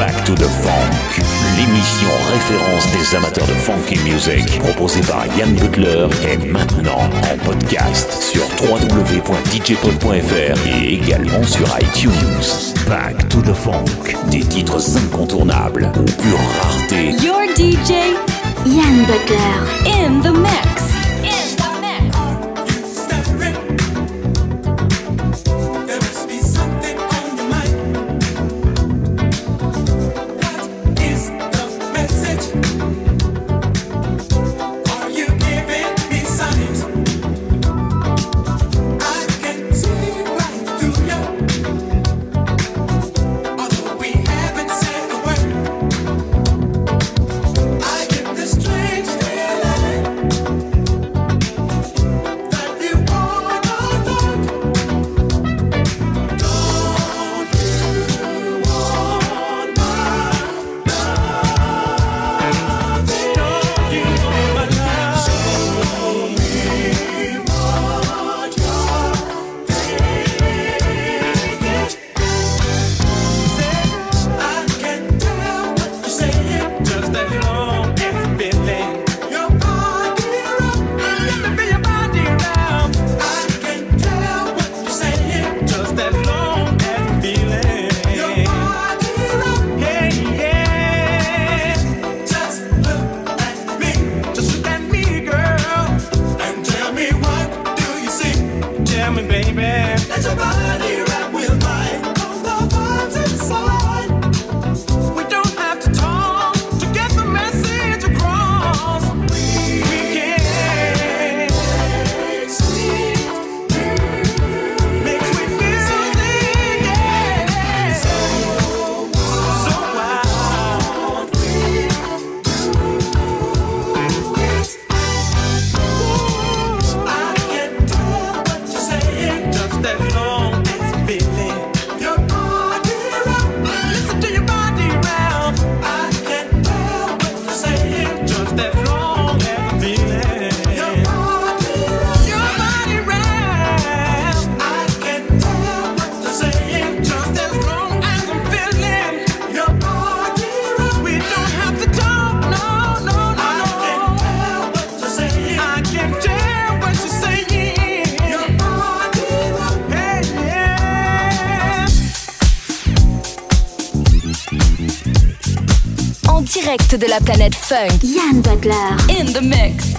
Back to the Funk, l'émission référence des amateurs de funky music, proposée par Yann Butler, est maintenant en podcast sur www.djpod.fr et également sur iTunes. Back to the Funk, des titres incontournables ou pure rareté. Your DJ, Yann Butler, in the mix. De la planète funk. Yann Butler. In the mix.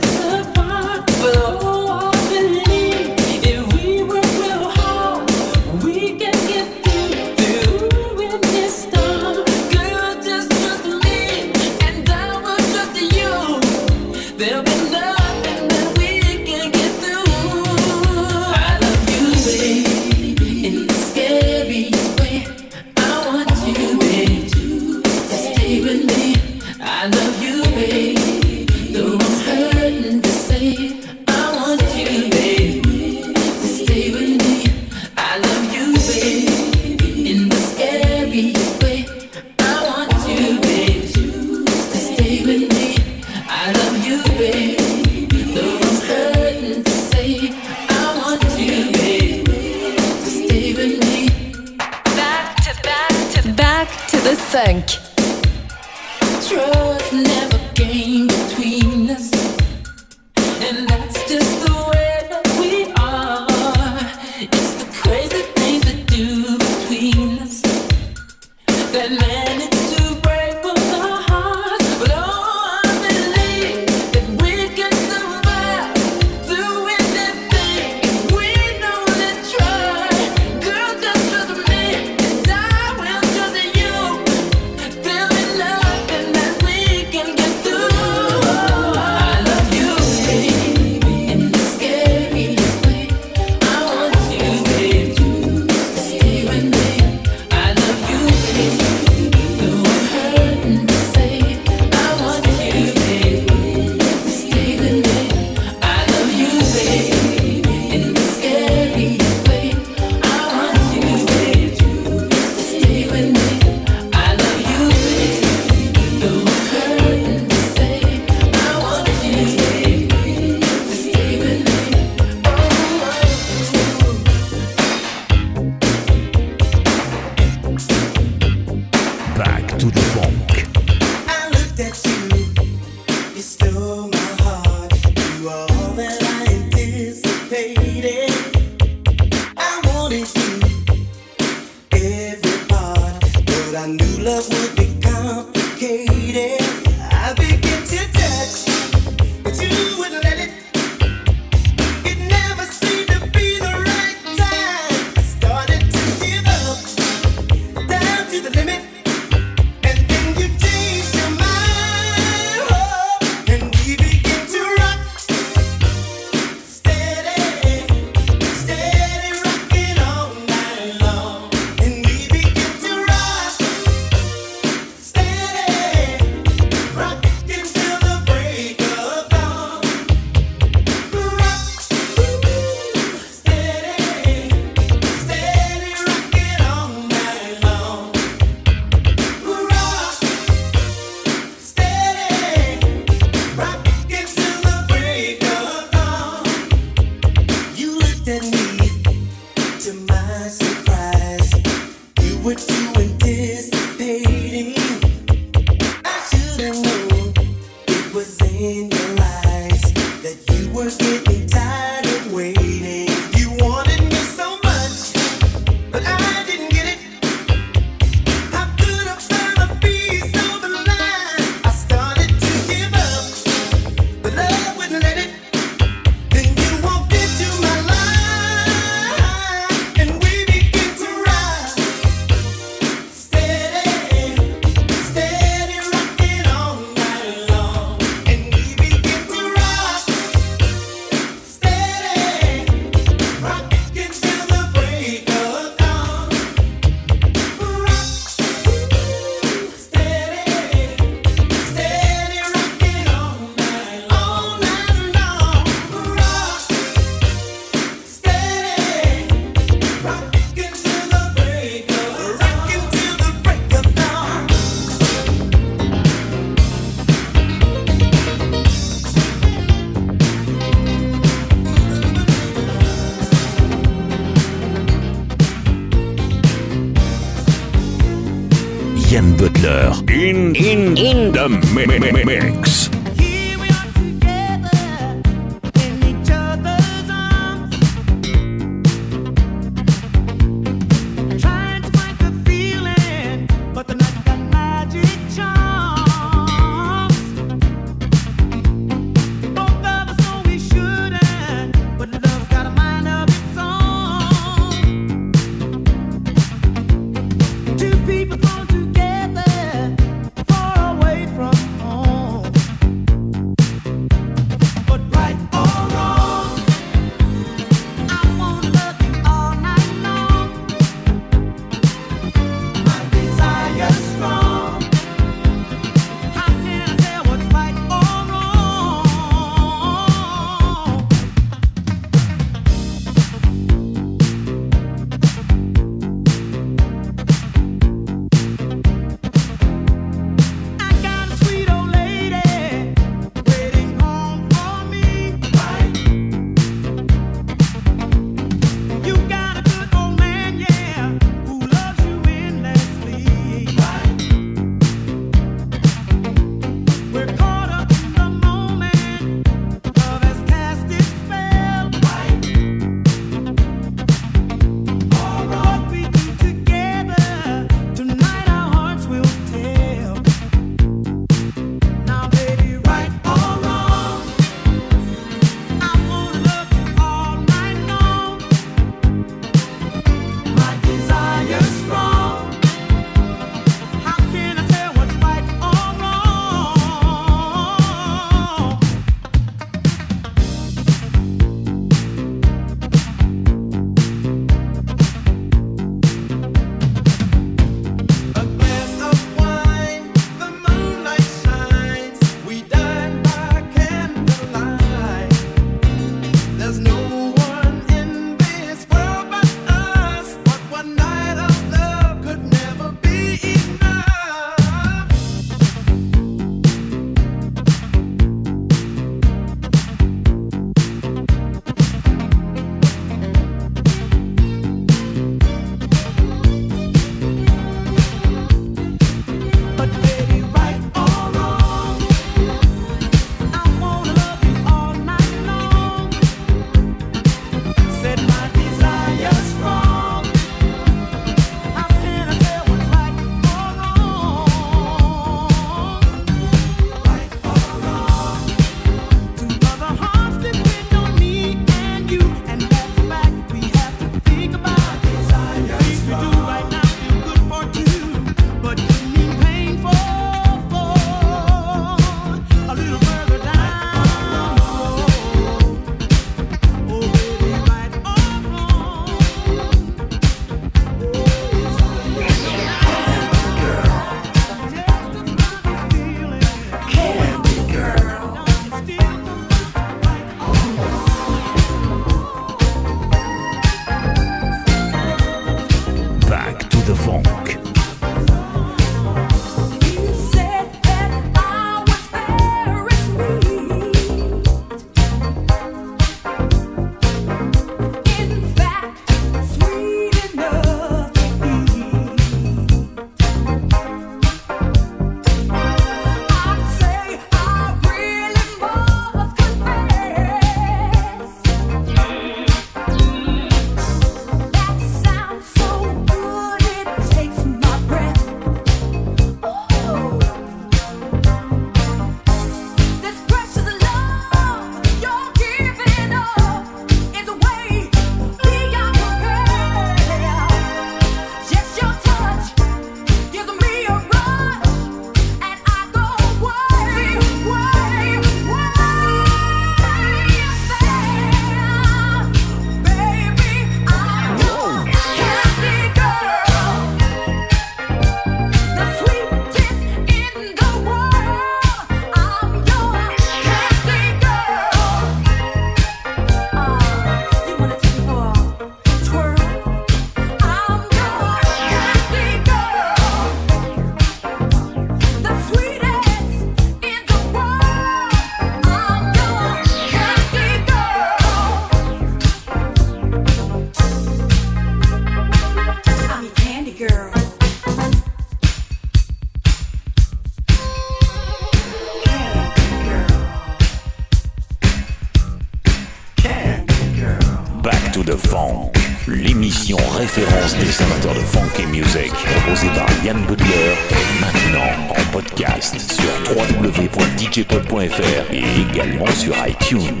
Et également sur iTunes.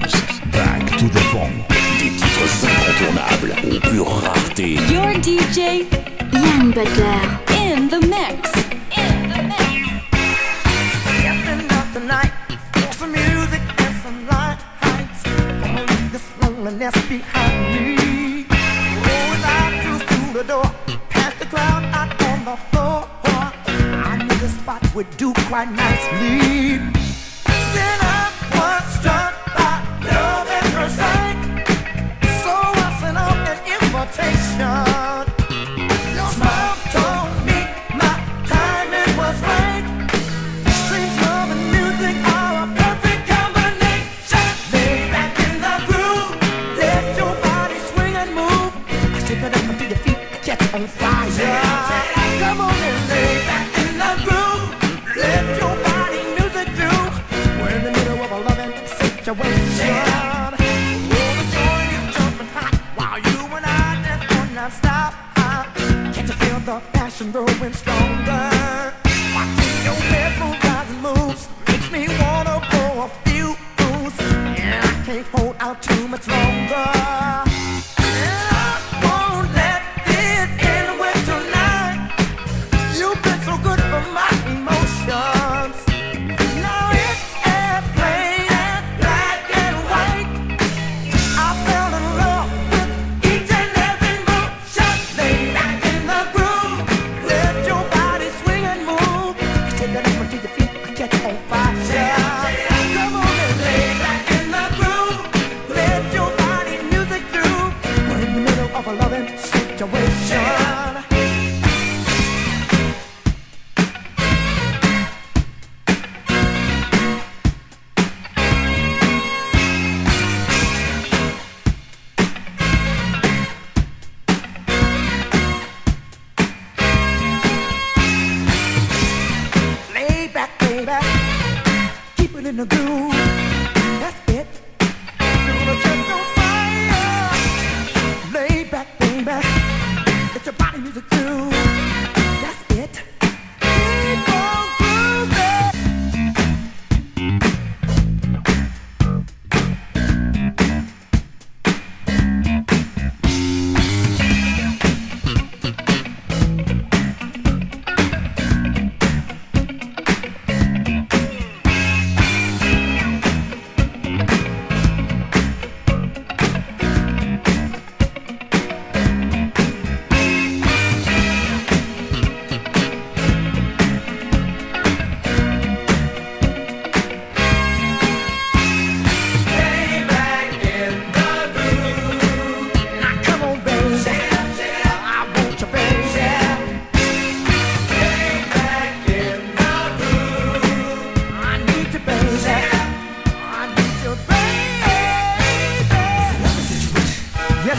Back to the funk. Des titres incontournables aux pure rareté. Your DJ, Yann Butler.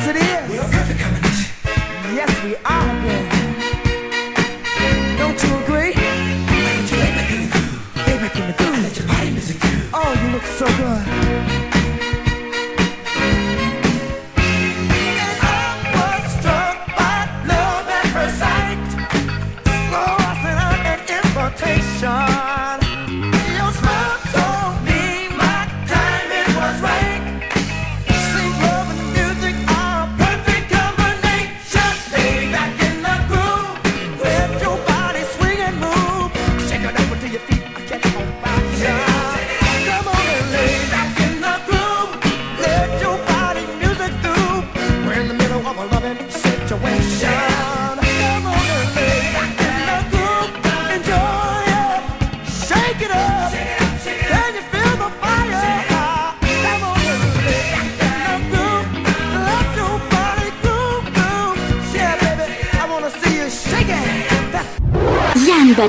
Yes, combination. Yes, we are.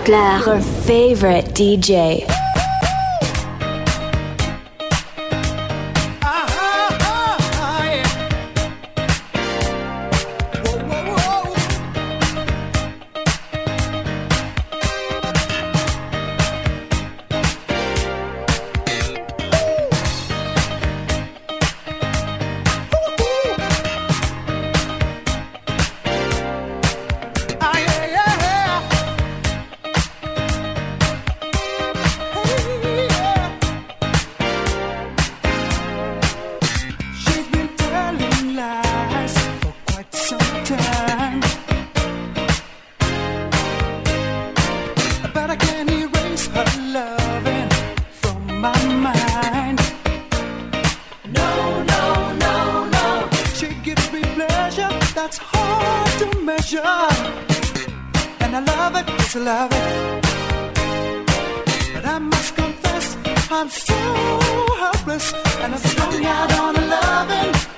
Butler, her favorite DJ. to love it. But I must confess, I'm so helpless, and I'm strung out on a loving.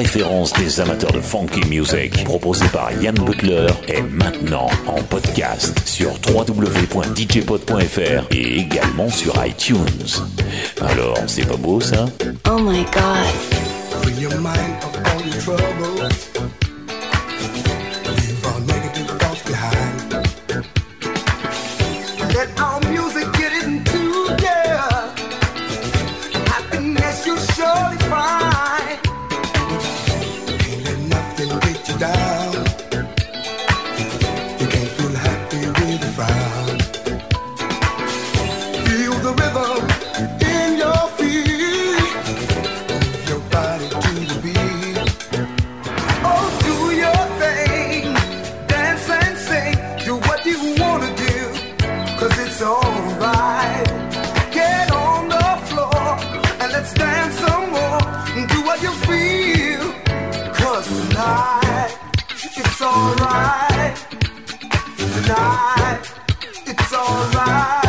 référence des amateurs de funky music, proposée par Yann Butler, est maintenant en podcast sur www.djpod.fr et également sur iTunes. Alors, c'est pas beau ça? Oh my god Tonight, it's alright.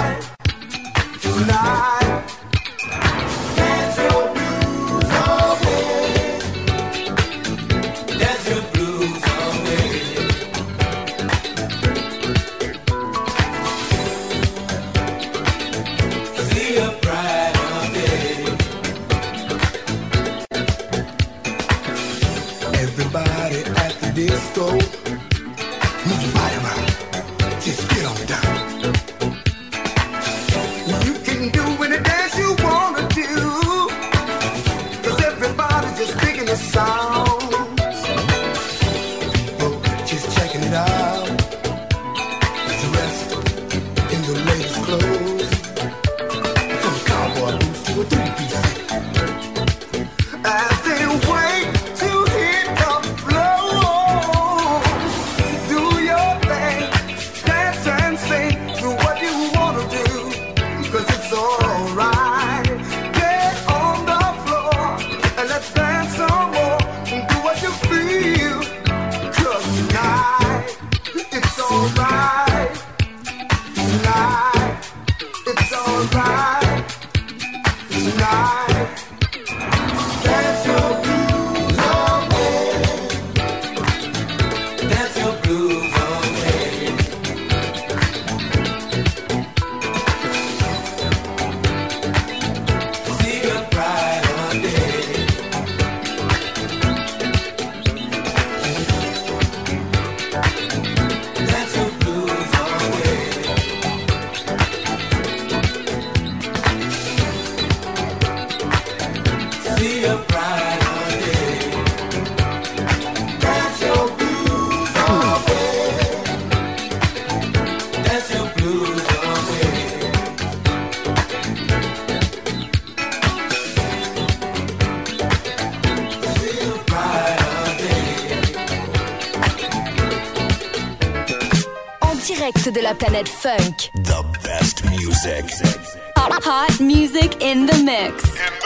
De la planète funk. The best music. Hot music in the mix. In the mix.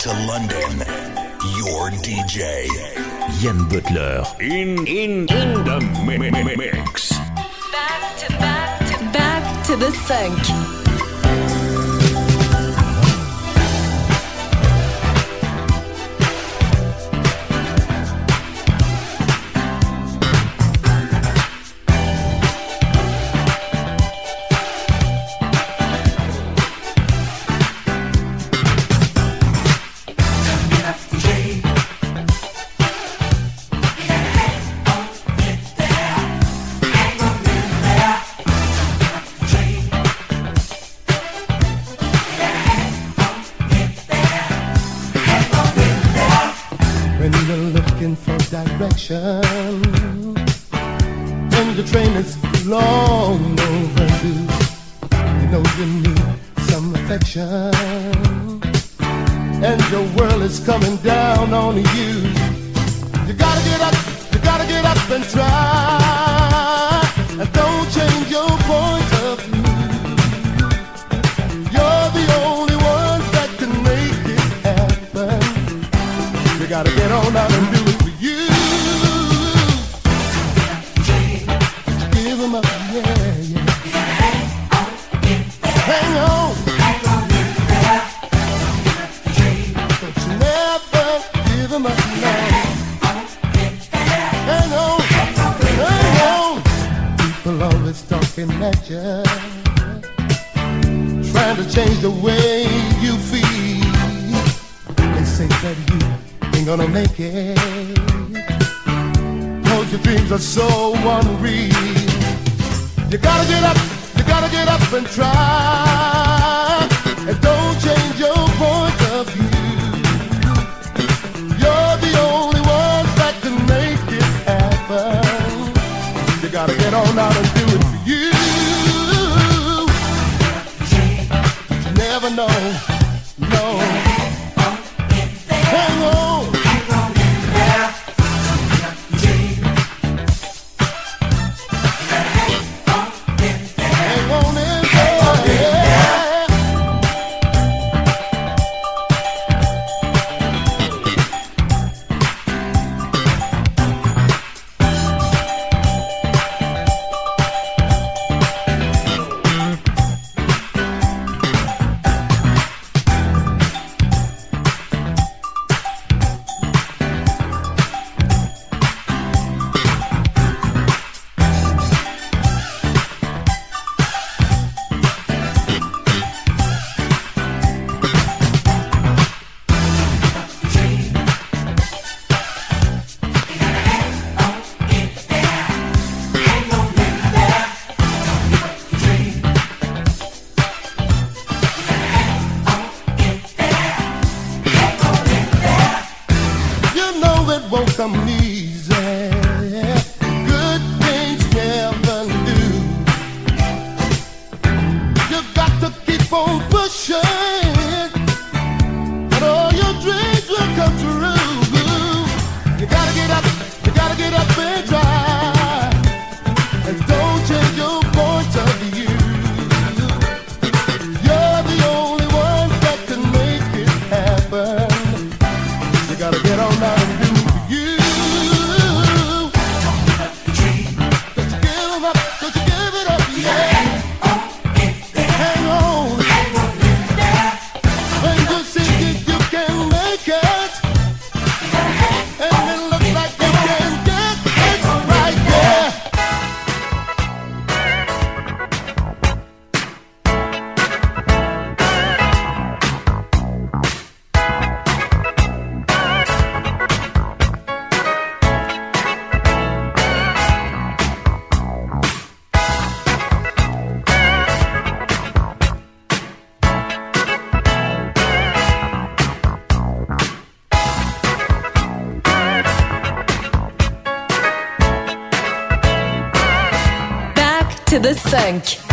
To London. Your DJ. Yann Butler. In, in, in the mi- mi- mi- mix. Back to back to back to the funk. You gotta get on out and do it for you. Hang on. You. Hang on, hang on. People always talking at trying to change the way you feel. They say that you gonna make it. Cause your dreams are so unreal. You gotta get up, you gotta get up and try. And don't change your point of view. You're the only one that can make it happen. You gotta get on out and do it for you. You never know, no. Won't to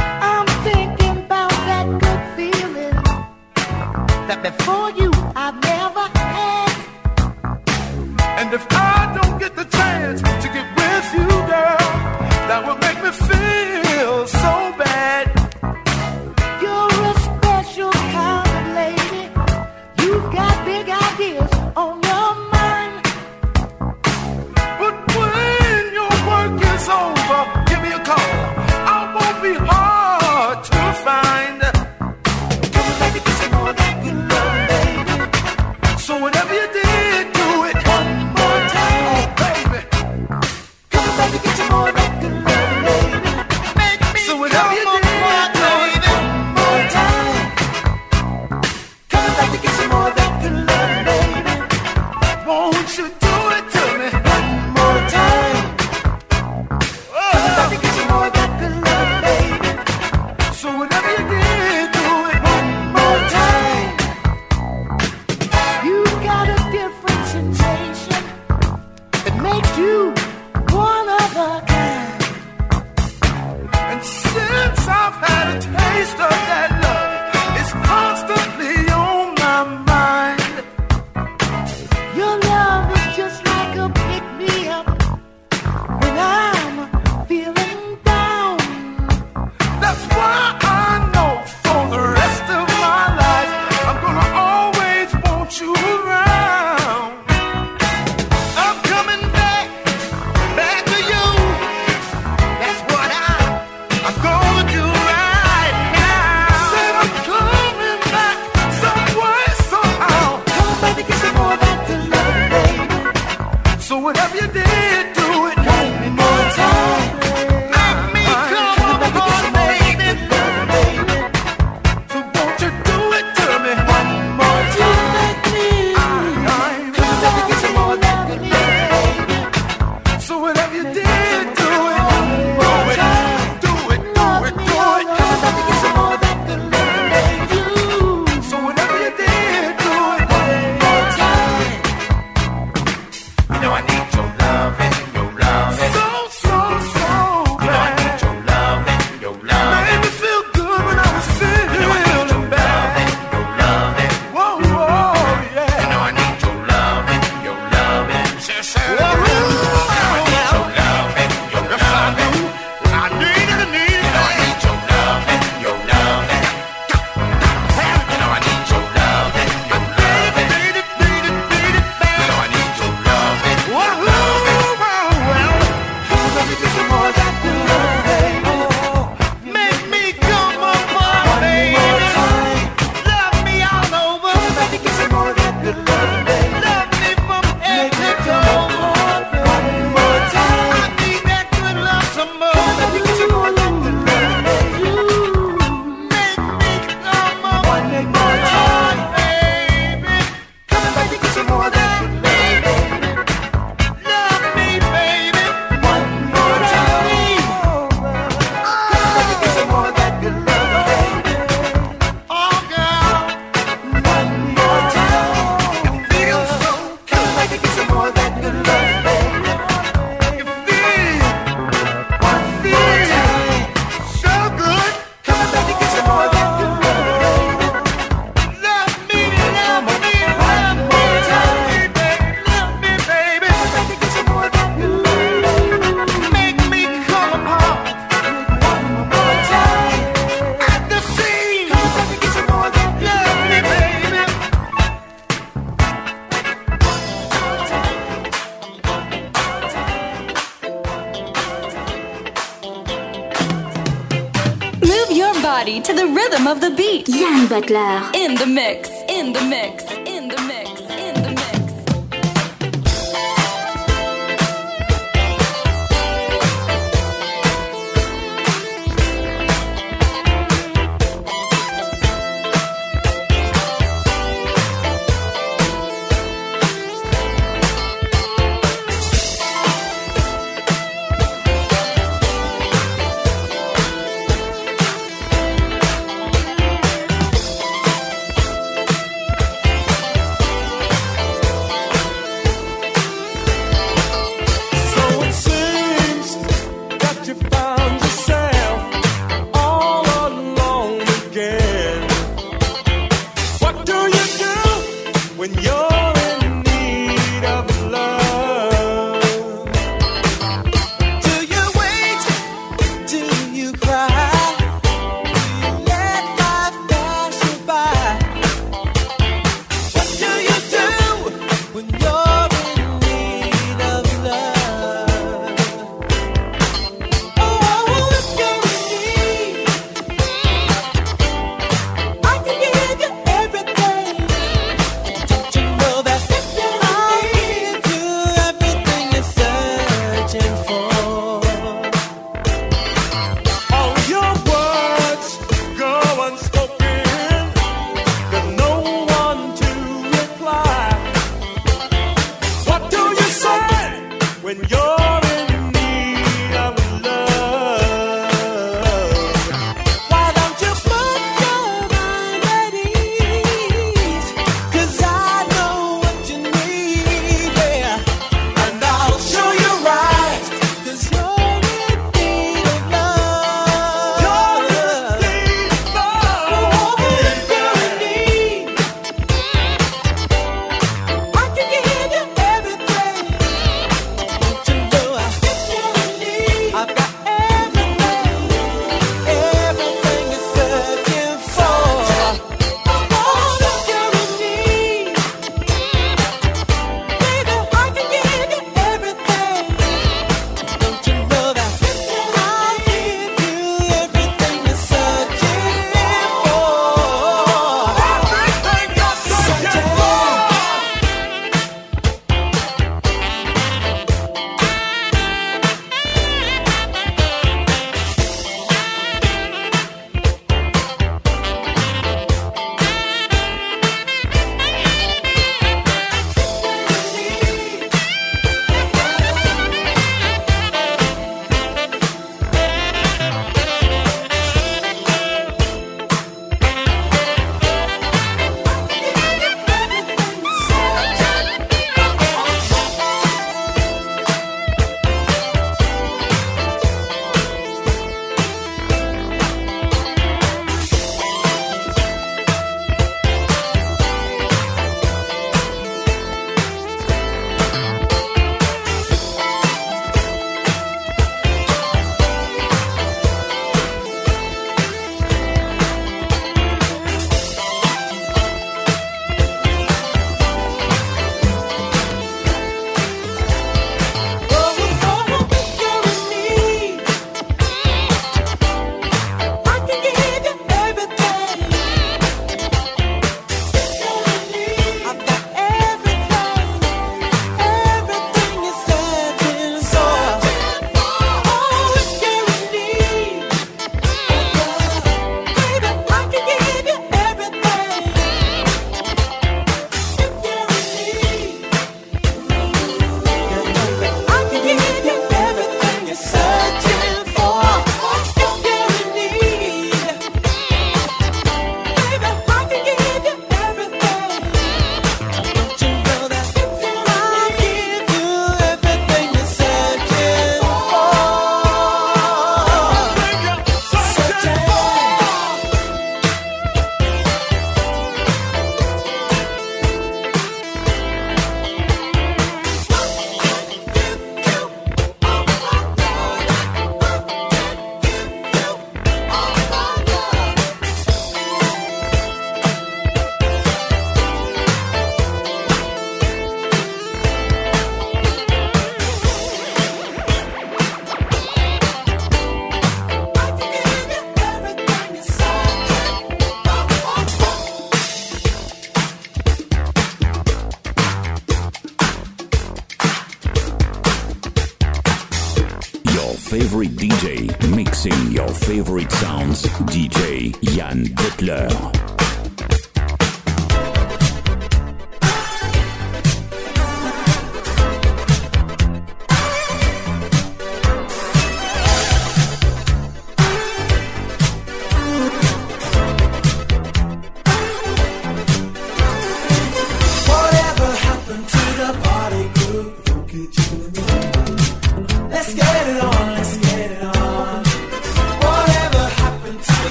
body to the rhythm of the beat. Yann Butler. In the mix, in the mix.